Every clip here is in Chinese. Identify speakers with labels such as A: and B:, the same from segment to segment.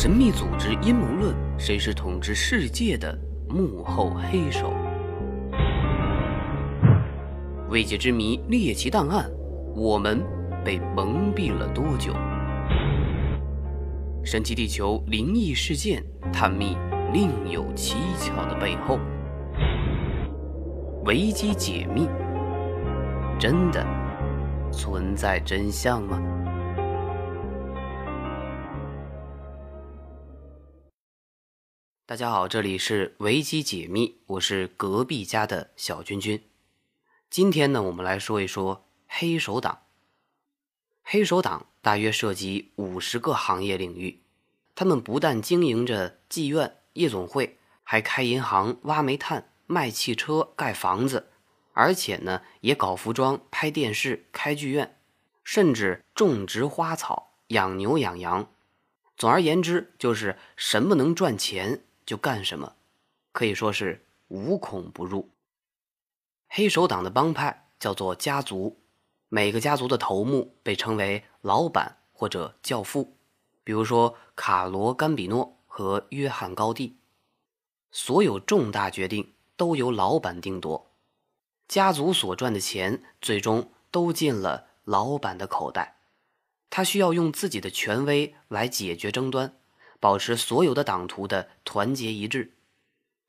A: 神秘组织阴谋论，谁是统治世界的幕后黑手？未解之谜，猎奇档案，我们被蒙蔽了多久？神奇地球灵异事件，探秘另有蹊跷的背后。危机解密，真的存在真相吗？大家好，这里是维基解密，我是隔壁家的小君君。今天呢，我们来说一说黑手党。黑手党大约涉及五十个行业领域，他们不但经营着妓院、夜总会，还开银行、挖煤炭。卖汽车、盖房子，而且呢，也搞服装、拍电视、开剧院，甚至种植花草、养牛养羊。总而言之，就是什么能赚钱就干什么，可以说是无孔不入。黑手党的帮派叫做家族，每个家族的头目被称为老板或者教父，比如说卡罗·甘比诺和约翰·高地。所有重大决定。都由老板定夺，家族所赚的钱最终都进了老板的口袋。他需要用自己的权威来解决争端，保持所有的党徒的团结一致。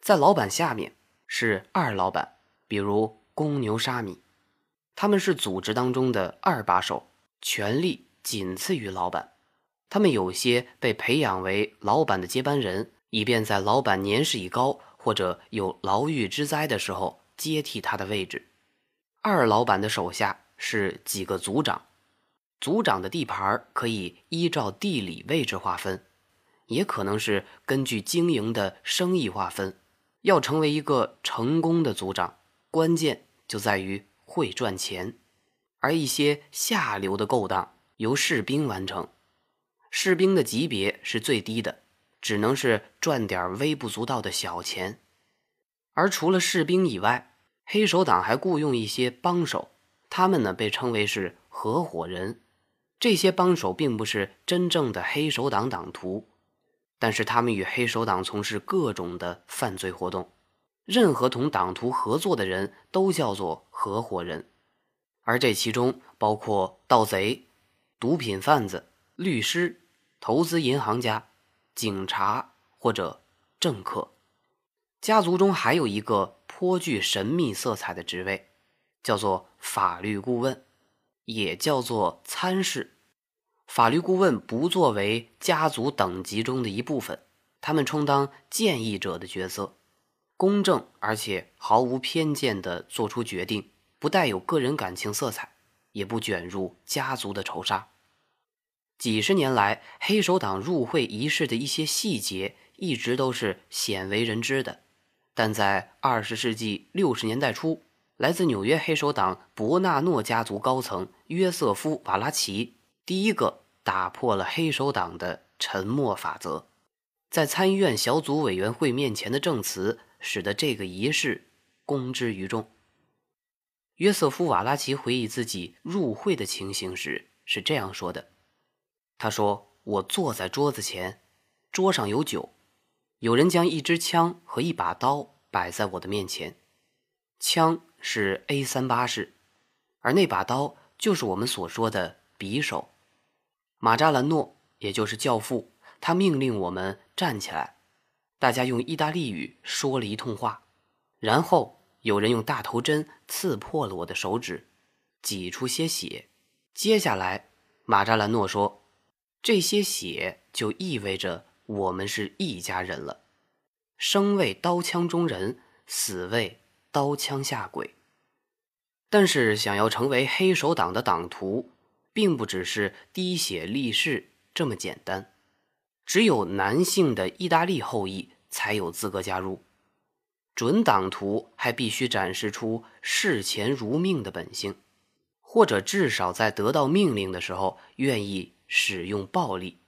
A: 在老板下面是二老板，比如公牛沙米，他们是组织当中的二把手，权力仅次于老板。他们有些被培养为老板的接班人，以便在老板年事已高。或者有牢狱之灾的时候接替他的位置。二老板的手下是几个组长，组长的地盘可以依照地理位置划分，也可能是根据经营的生意划分。要成为一个成功的组长，关键就在于会赚钱。而一些下流的勾当由士兵完成，士兵的级别是最低的。只能是赚点微不足道的小钱，而除了士兵以外，黑手党还雇佣一些帮手，他们呢被称为是合伙人。这些帮手并不是真正的黑手党党徒，但是他们与黑手党从事各种的犯罪活动。任何同党徒合作的人都叫做合伙人，而这其中包括盗贼、毒品贩子、律师、投资银行家。警察或者政客，家族中还有一个颇具神秘色彩的职位，叫做法律顾问，也叫做参事。法律顾问不作为家族等级中的一部分，他们充当建议者的角色，公正而且毫无偏见地做出决定，不带有个人感情色彩，也不卷入家族的仇杀。几十年来，黑手党入会仪式的一些细节一直都是鲜为人知的。但在二十世纪六十年代初，来自纽约黑手党伯纳诺家族高层约瑟夫·瓦拉奇第一个打破了黑手党的沉默法则，在参议院小组委员会面前的证词，使得这个仪式公之于众。约瑟夫·瓦拉奇回忆自己入会的情形时是这样说的。他说：“我坐在桌子前，桌上有酒，有人将一支枪和一把刀摆在我的面前。枪是 A 三八式，而那把刀就是我们所说的匕首。马扎兰诺，也就是教父，他命令我们站起来。大家用意大利语说了一通话，然后有人用大头针刺破了我的手指，挤出些血。接下来，马扎兰诺说。”这些血就意味着我们是一家人了，生为刀枪中人，死为刀枪下鬼。但是，想要成为黑手党的党徒，并不只是滴血立誓这么简单。只有男性的意大利后裔才有资格加入。准党徒还必须展示出视钱如命的本性，或者至少在得到命令的时候愿意。使用暴力，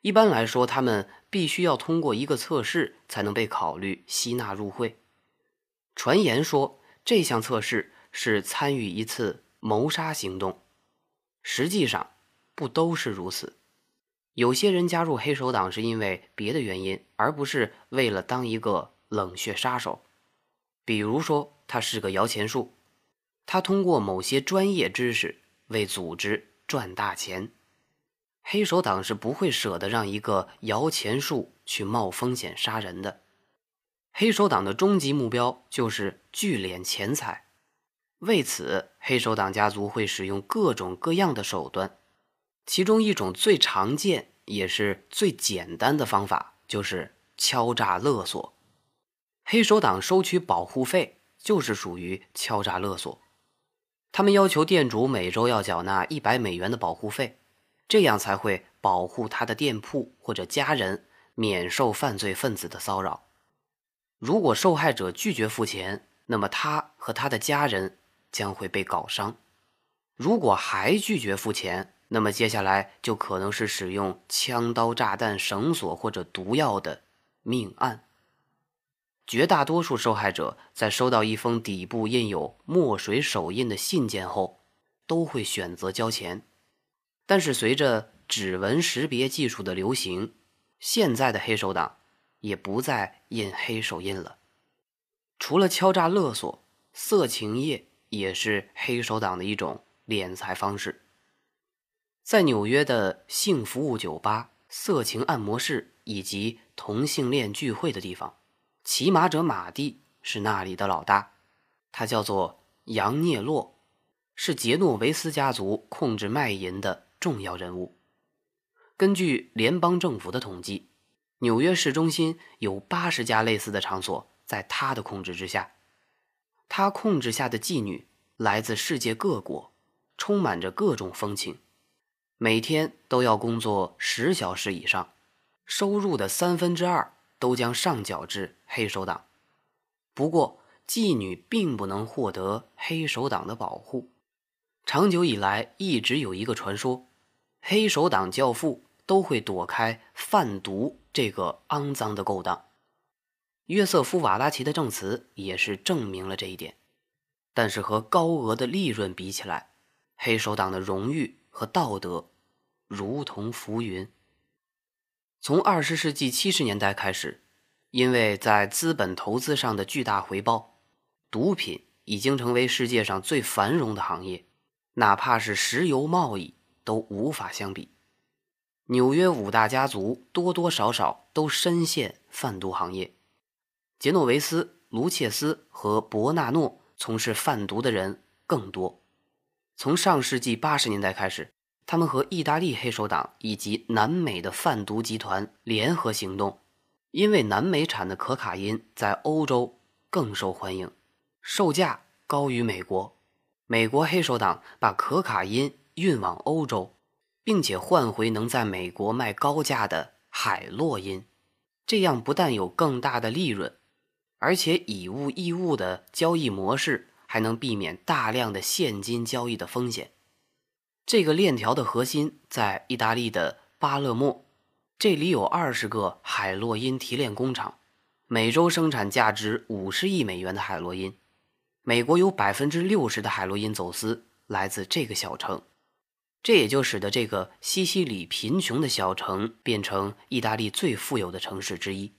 A: 一般来说，他们必须要通过一个测试才能被考虑吸纳入会。传言说，这项测试是参与一次谋杀行动，实际上不都是如此。有些人加入黑手党是因为别的原因，而不是为了当一个冷血杀手。比如说，他是个摇钱树，他通过某些专业知识为组织赚大钱。黑手党是不会舍得让一个摇钱树去冒风险杀人的。黑手党的终极目标就是聚敛钱财，为此，黑手党家族会使用各种各样的手段。其中一种最常见也是最简单的方法，就是敲诈勒索。黑手党收取保护费就是属于敲诈勒索。他们要求店主每周要缴纳一百美元的保护费，这样才会保护他的店铺或者家人免受犯罪分子的骚扰。如果受害者拒绝付钱，那么他和他的家人将会被搞伤。如果还拒绝付钱，那么接下来就可能是使用枪刀、炸弹、绳索或者毒药的命案。绝大多数受害者在收到一封底部印有墨水手印的信件后，都会选择交钱。但是随着指纹识别技术的流行，现在的黑手党也不再印黑手印了。除了敲诈勒索，色情业也是黑手党的一种敛财方式。在纽约的性服务酒吧、色情按摩室以及同性恋聚会的地方，骑马者马蒂是那里的老大。他叫做杨涅洛，是杰诺维斯家族控制卖淫的重要人物。根据联邦政府的统计，纽约市中心有八十家类似的场所在他的控制之下。他控制下的妓女来自世界各国，充满着各种风情。每天都要工作十小时以上，收入的三分之二都将上缴至黑手党。不过，妓女并不能获得黑手党的保护。长久以来，一直有一个传说：黑手党教父都会躲开贩毒这个肮脏的勾当。约瑟夫·瓦拉奇的证词也是证明了这一点。但是，和高额的利润比起来，黑手党的荣誉和道德。如同浮云。从二十世纪七十年代开始，因为在资本投资上的巨大回报，毒品已经成为世界上最繁荣的行业，哪怕是石油贸易都无法相比。纽约五大家族多多少少都深陷贩毒行业，杰诺维斯、卢切斯和伯纳诺从事贩毒的人更多。从上世纪八十年代开始。他们和意大利黑手党以及南美的贩毒集团联合行动，因为南美产的可卡因在欧洲更受欢迎，售价高于美国。美国黑手党把可卡因运往欧洲，并且换回能在美国卖高价的海洛因，这样不但有更大的利润，而且以物易物的交易模式还能避免大量的现金交易的风险。这个链条的核心在意大利的巴勒莫，这里有二十个海洛因提炼工厂，每周生产价值五十亿美元的海洛因。美国有百分之六十的海洛因走私来自这个小城，这也就使得这个西西里贫穷的小城变成意大利最富有的城市之一。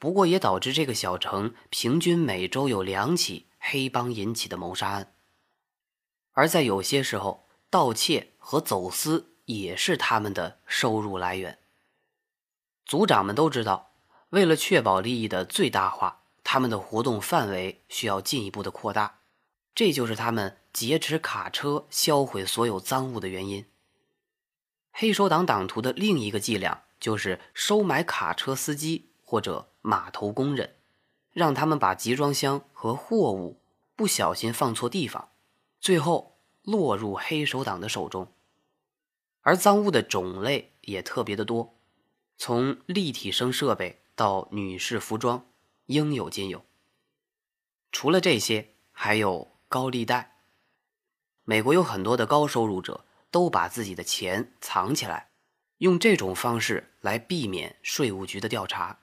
A: 不过，也导致这个小城平均每周有两起黑帮引起的谋杀案，而在有些时候。盗窃和走私也是他们的收入来源。族长们都知道，为了确保利益的最大化，他们的活动范围需要进一步的扩大。这就是他们劫持卡车、销毁所有赃物的原因。黑手党党徒的另一个伎俩就是收买卡车司机或者码头工人，让他们把集装箱和货物不小心放错地方，最后。落入黑手党的手中，而赃物的种类也特别的多，从立体声设备到女士服装，应有尽有。除了这些，还有高利贷。美国有很多的高收入者都把自己的钱藏起来，用这种方式来避免税务局的调查。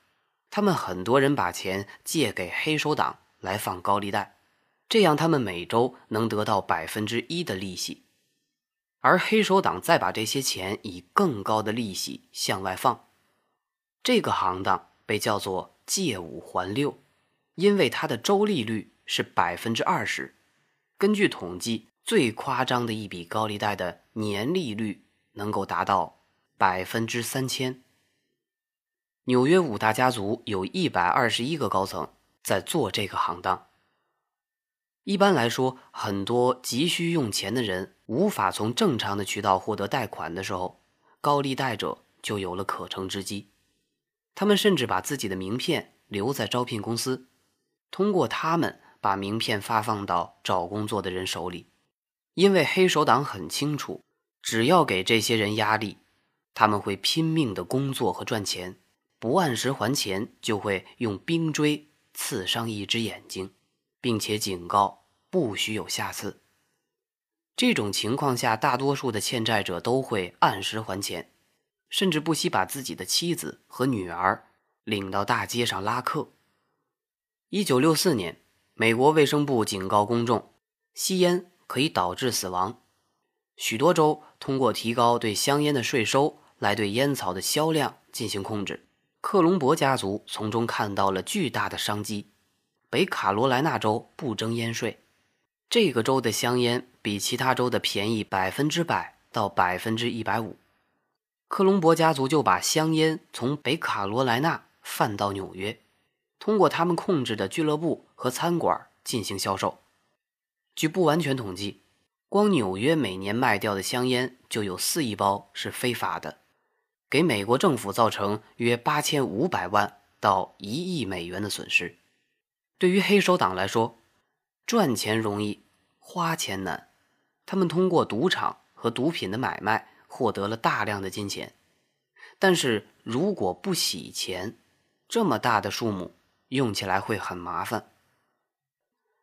A: 他们很多人把钱借给黑手党来放高利贷。这样，他们每周能得到百分之一的利息。而黑手党再把这些钱以更高的利息向外放。这个行当被叫做借五还六，因为它的周利率是百分之二十。根据统计，最夸张的一笔高利贷的年利率能够达到百分之三千。纽约五大家族有一百二十一个高层在做这个行当。一般来说，很多急需用钱的人无法从正常的渠道获得贷款的时候，高利贷者就有了可乘之机。他们甚至把自己的名片留在招聘公司，通过他们把名片发放到找工作的人手里。因为黑手党很清楚，只要给这些人压力，他们会拼命的工作和赚钱。不按时还钱，就会用冰锥刺伤一只眼睛，并且警告不许有下次。这种情况下，大多数的欠债者都会按时还钱，甚至不惜把自己的妻子和女儿领到大街上拉客。一九六四年，美国卫生部警告公众，吸烟可以导致死亡。许多州通过提高对香烟的税收来对烟草的销量进行控制。克隆伯家族从中看到了巨大的商机。北卡罗来纳州不征烟税，这个州的香烟比其他州的便宜百分之百到百分之一百五。克隆伯家族就把香烟从北卡罗来纳贩到纽约，通过他们控制的俱乐部和餐馆进行销售。据不完全统计，光纽约每年卖掉的香烟就有四亿包是非法的。给美国政府造成约八千五百万到一亿美元的损失。对于黑手党来说，赚钱容易，花钱难。他们通过赌场和毒品的买卖获得了大量的金钱，但是如果不洗钱，这么大的数目用起来会很麻烦。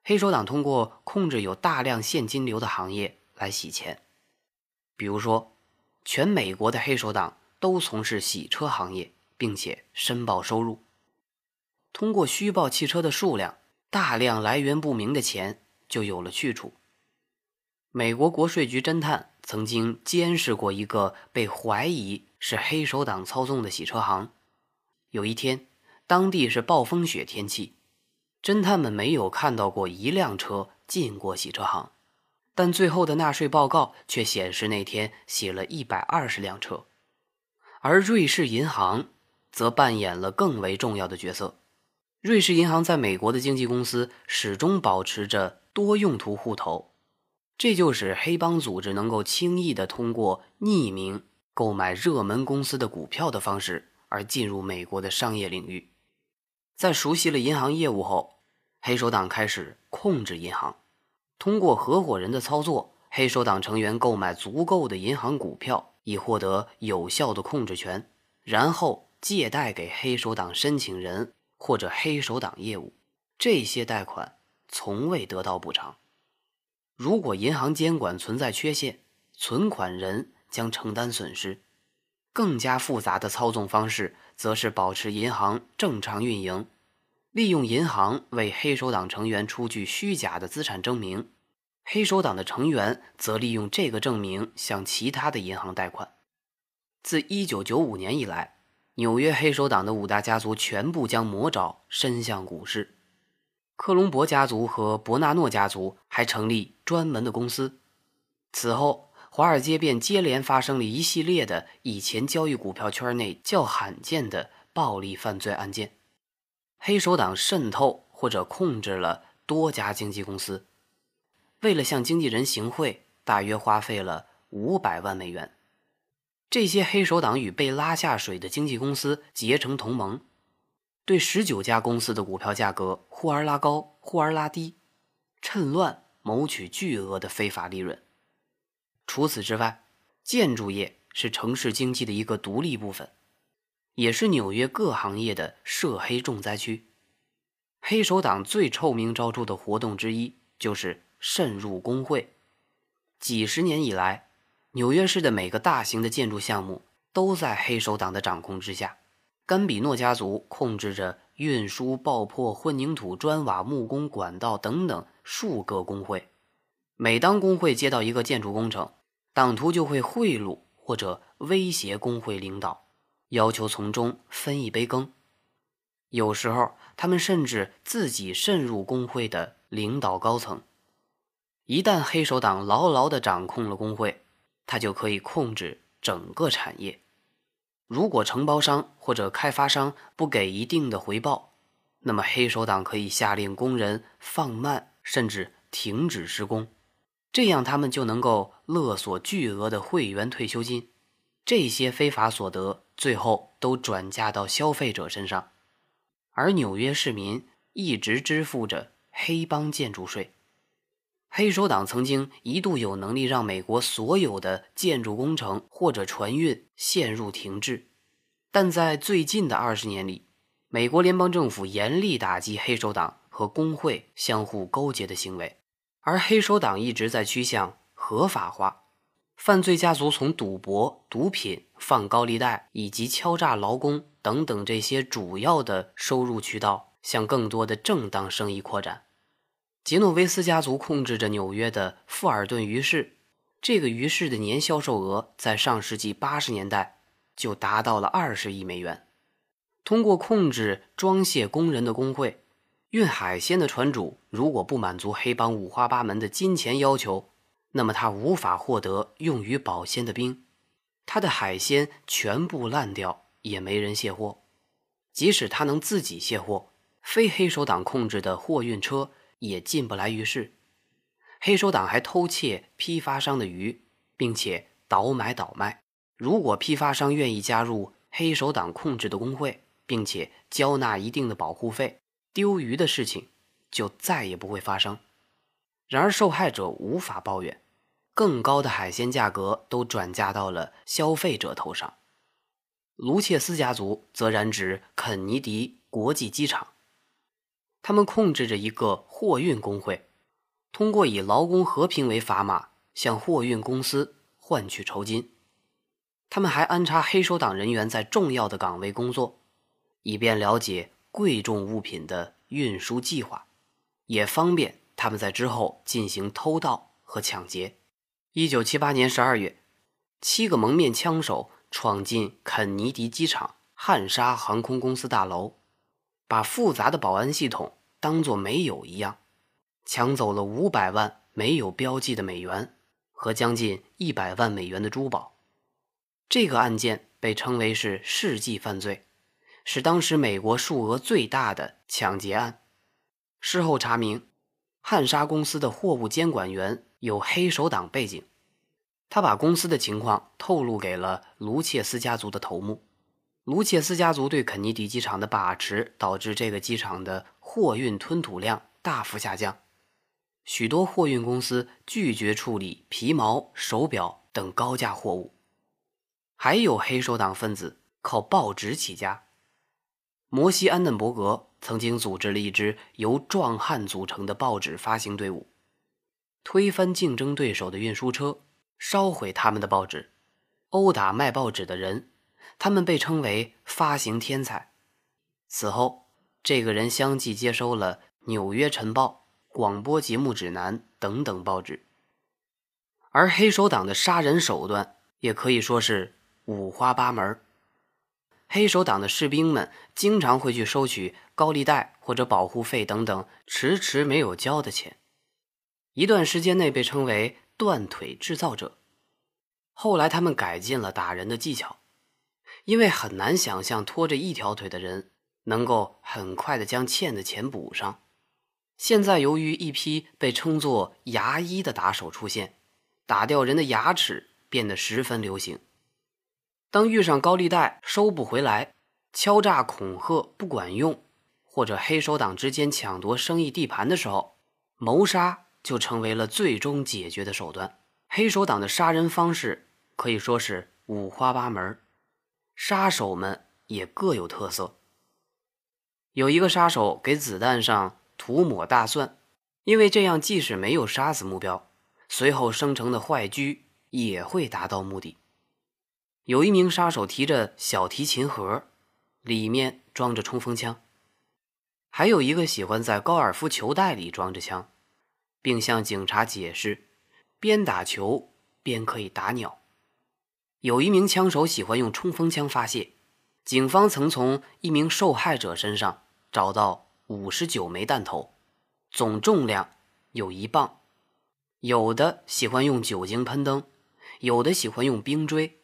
A: 黑手党通过控制有大量现金流的行业来洗钱，比如说，全美国的黑手党。都从事洗车行业，并且申报收入。通过虚报汽车的数量，大量来源不明的钱就有了去处。美国国税局侦探曾经监视过一个被怀疑是黑手党操纵的洗车行。有一天，当地是暴风雪天气，侦探们没有看到过一辆车进过洗车行，但最后的纳税报告却显示那天洗了一百二十辆车。而瑞士银行则扮演了更为重要的角色。瑞士银行在美国的经纪公司始终保持着多用途户头，这就使黑帮组织能够轻易地通过匿名购买热门公司的股票的方式而进入美国的商业领域。在熟悉了银行业务后，黑手党开始控制银行，通过合伙人的操作，黑手党成员购买足够的银行股票。以获得有效的控制权，然后借贷给黑手党申请人或者黑手党业务，这些贷款从未得到补偿。如果银行监管存在缺陷，存款人将承担损失。更加复杂的操纵方式，则是保持银行正常运营，利用银行为黑手党成员出具虚假的资产证明。黑手党的成员则利用这个证明向其他的银行贷款。自1995年以来，纽约黑手党的五大家族全部将魔爪伸向股市。克隆伯家族和伯纳诺家族还成立专门的公司。此后，华尔街便接连发生了一系列的以前交易股票圈内较罕见的暴力犯罪案件。黑手党渗透或者控制了多家经纪公司。为了向经纪人行贿，大约花费了五百万美元。这些黑手党与被拉下水的经纪公司结成同盟，对十九家公司的股票价格忽而拉高，忽而拉低，趁乱谋取巨额的非法利润。除此之外，建筑业是城市经济的一个独立部分，也是纽约各行业的涉黑重灾区。黑手党最臭名昭著的活动之一就是。渗入工会，几十年以来，纽约市的每个大型的建筑项目都在黑手党的掌控之下。甘比诺家族控制着运输、爆破、混凝土、砖瓦、木工、管道等等数个工会。每当工会接到一个建筑工程，党徒就会贿赂或者威胁工会领导，要求从中分一杯羹。有时候，他们甚至自己渗入工会的领导高层。一旦黑手党牢牢地掌控了工会，他就可以控制整个产业。如果承包商或者开发商不给一定的回报，那么黑手党可以下令工人放慢甚至停止施工，这样他们就能够勒索巨额的会员退休金。这些非法所得最后都转嫁到消费者身上。而纽约市民一直支付着黑帮建筑税。黑手党曾经一度有能力让美国所有的建筑工程或者船运陷入停滞，但在最近的二十年里，美国联邦政府严厉打击黑手党和工会相互勾结的行为，而黑手党一直在趋向合法化。犯罪家族从赌博、毒品、放高利贷以及敲诈劳工等等这些主要的收入渠道，向更多的正当生意扩展。杰诺维斯家族控制着纽约的富尔顿鱼市，这个鱼市的年销售额在上世纪八十年代就达到了二十亿美元。通过控制装卸工人的工会，运海鲜的船主如果不满足黑帮五花八门的金钱要求。那么他无法获得用于保鲜的冰，他的海鲜全部烂掉，也没人卸货。即使他能自己卸货，非黑手党控制的货运车也进不来鱼市。黑手党还偷窃批发商的鱼，并且倒买倒卖。如果批发商愿意加入黑手党控制的工会，并且交纳一定的保护费，丢鱼的事情就再也不会发生。然而受害者无法抱怨。更高的海鲜价格都转嫁到了消费者头上。卢切斯家族则染指肯尼迪国际机场，他们控制着一个货运工会，通过以劳工和平为砝码向货运公司换取酬金。他们还安插黑手党人员在重要的岗位工作，以便了解贵重物品的运输计划，也方便他们在之后进行偷盗和抢劫。一九七八年十二月，七个蒙面枪手闯进肯尼迪机场汉莎航空公司大楼，把复杂的保安系统当作没有一样，抢走了五百万没有标记的美元和将近一百万美元的珠宝。这个案件被称为是世纪犯罪，是当时美国数额最大的抢劫案。事后查明，汉莎公司的货物监管员。有黑手党背景，他把公司的情况透露给了卢切斯家族的头目。卢切斯家族对肯尼迪机场的把持，导致这个机场的货运吞吐量大幅下降。许多货运公司拒绝处理皮毛、手表等高价货物。还有黑手党分子靠报纸起家。摩西·安嫩伯格曾经组织了一支由壮汉组成的报纸发行队伍。推翻竞争对手的运输车，烧毁他们的报纸，殴打卖报纸的人，他们被称为发行天才。此后，这个人相继接收了《纽约晨报》《广播节目指南》等等报纸。而黑手党的杀人手段也可以说是五花八门。黑手党的士兵们经常会去收取高利贷或者保护费等等迟迟没有交的钱。一段时间内被称为“断腿制造者”，后来他们改进了打人的技巧，因为很难想象拖着一条腿的人能够很快的将欠的钱补上。现在由于一批被称作“牙医”的打手出现，打掉人的牙齿变得十分流行。当遇上高利贷收不回来、敲诈恐吓不管用，或者黑手党之间抢夺生意地盘的时候，谋杀。就成为了最终解决的手段。黑手党的杀人方式可以说是五花八门，杀手们也各有特色。有一个杀手给子弹上涂抹大蒜，因为这样即使没有杀死目标，随后生成的坏疽也会达到目的。有一名杀手提着小提琴盒，里面装着冲锋枪，还有一个喜欢在高尔夫球袋里装着枪。并向警察解释，边打球边可以打鸟。有一名枪手喜欢用冲锋枪发泄，警方曾从一名受害者身上找到五十九枚弹头，总重量有一磅。有的喜欢用酒精喷灯，有的喜欢用冰锥，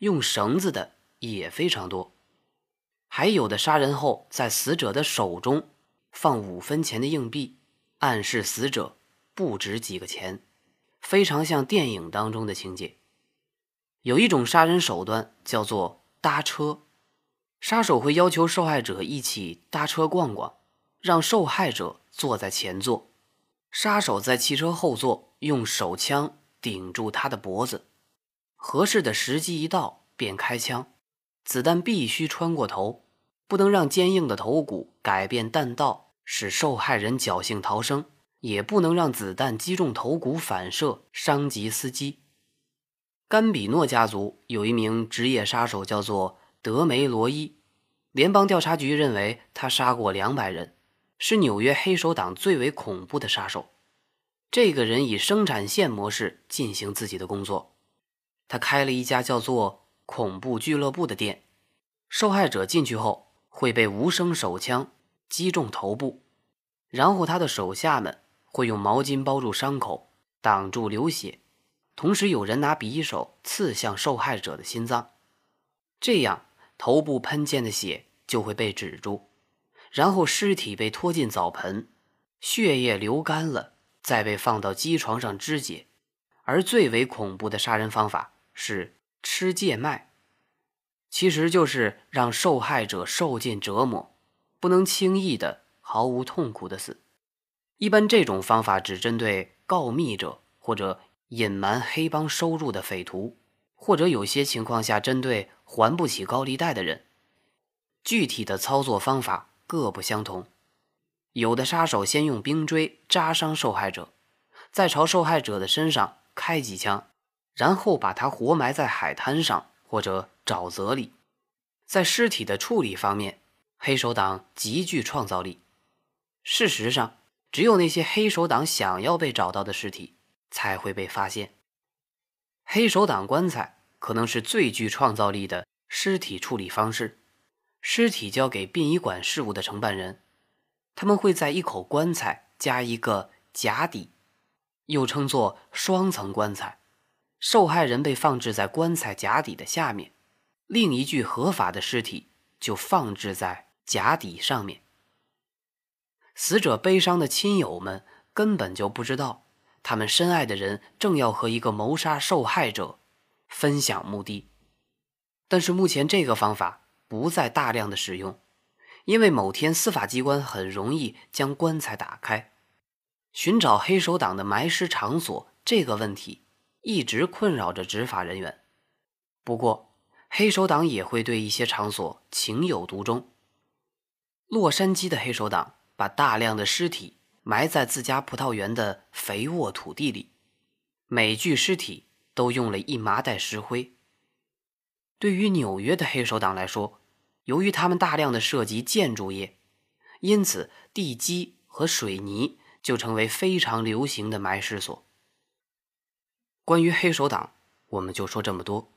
A: 用绳子的也非常多。还有的杀人后在死者的手中放五分钱的硬币，暗示死者不值几个钱，非常像电影当中的情节。有一种杀人手段叫做搭车，杀手会要求受害者一起搭车逛逛，让受害者坐在前座，杀手在汽车后座用手枪顶住他的脖子，合适的时机一到便开枪，子弹必须穿过头，不能让坚硬的头骨改变弹道，使受害人侥幸逃生，也不能让子弹击中头骨反射伤及司机。甘比诺家族有一名职业杀手，叫做德梅罗伊。联邦调查局认为他杀过两百人，是纽约黑手党最为恐怖的杀手。这个人以生产线模式进行自己的工作。他开了一家叫做“恐怖俱乐部”的店。受害者进去后会被无声手枪击中头部，然后他的手下们会用毛巾包住伤口，挡住流血。同时，有人拿匕首刺向受害者的心脏，这样头部喷溅的血就会被止住，然后尸体被拖进澡盆，血液流干了，再被放到机床上肢解。而最为恐怖的杀人方法是吃芥麦，其实就是让受害者受尽折磨，不能轻易的、毫无痛苦的死。一般这种方法只针对告密者或者。隐瞒黑帮收入的匪徒，或者有些情况下针对还不起高利贷的人，具体的操作方法各不相同。有的杀手先用冰锥扎伤受害者，再朝受害者的身上开几枪，然后把他活埋在海滩上或者沼泽里。在尸体的处理方面，黑手党极具创造力。事实上，只有那些黑手党想要被找到的尸体。才会被发现。黑手党棺材可能是最具创造力的尸体处理方式。尸体交给殡仪馆事务的承办人，他们会在一口棺材加一个假底，又称作双层棺材。受害人被放置在棺材假底的下面，另一具合法的尸体就放置在假底上面。死者悲伤的亲友们根本就不知道。他们深爱的人正要和一个谋杀受害者分享墓地，但是目前这个方法不再大量的使用，因为某天司法机关很容易将棺材打开，寻找黑手党的埋尸场所这个问题一直困扰着执法人员。不过，黑手党也会对一些场所情有独钟。洛杉矶的黑手党把大量的尸体。埋在自家葡萄园的肥沃土地里，每具尸体都用了一麻袋石灰。对于纽约的黑手党来说，由于他们大量的涉及建筑业，因此地基和水泥就成为非常流行的埋尸所。关于黑手党，我们就说这么多。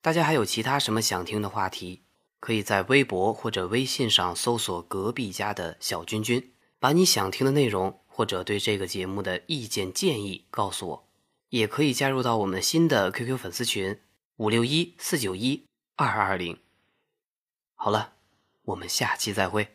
A: 大家还有其他什么想听的话题，可以在微博或者微信上搜索“隔壁家的小君君”。把你想听的内容或者对这个节目的意见建议告诉我，也可以加入到我们新的 QQ 粉丝群五六一四九一二二零。好了，我们下期再会。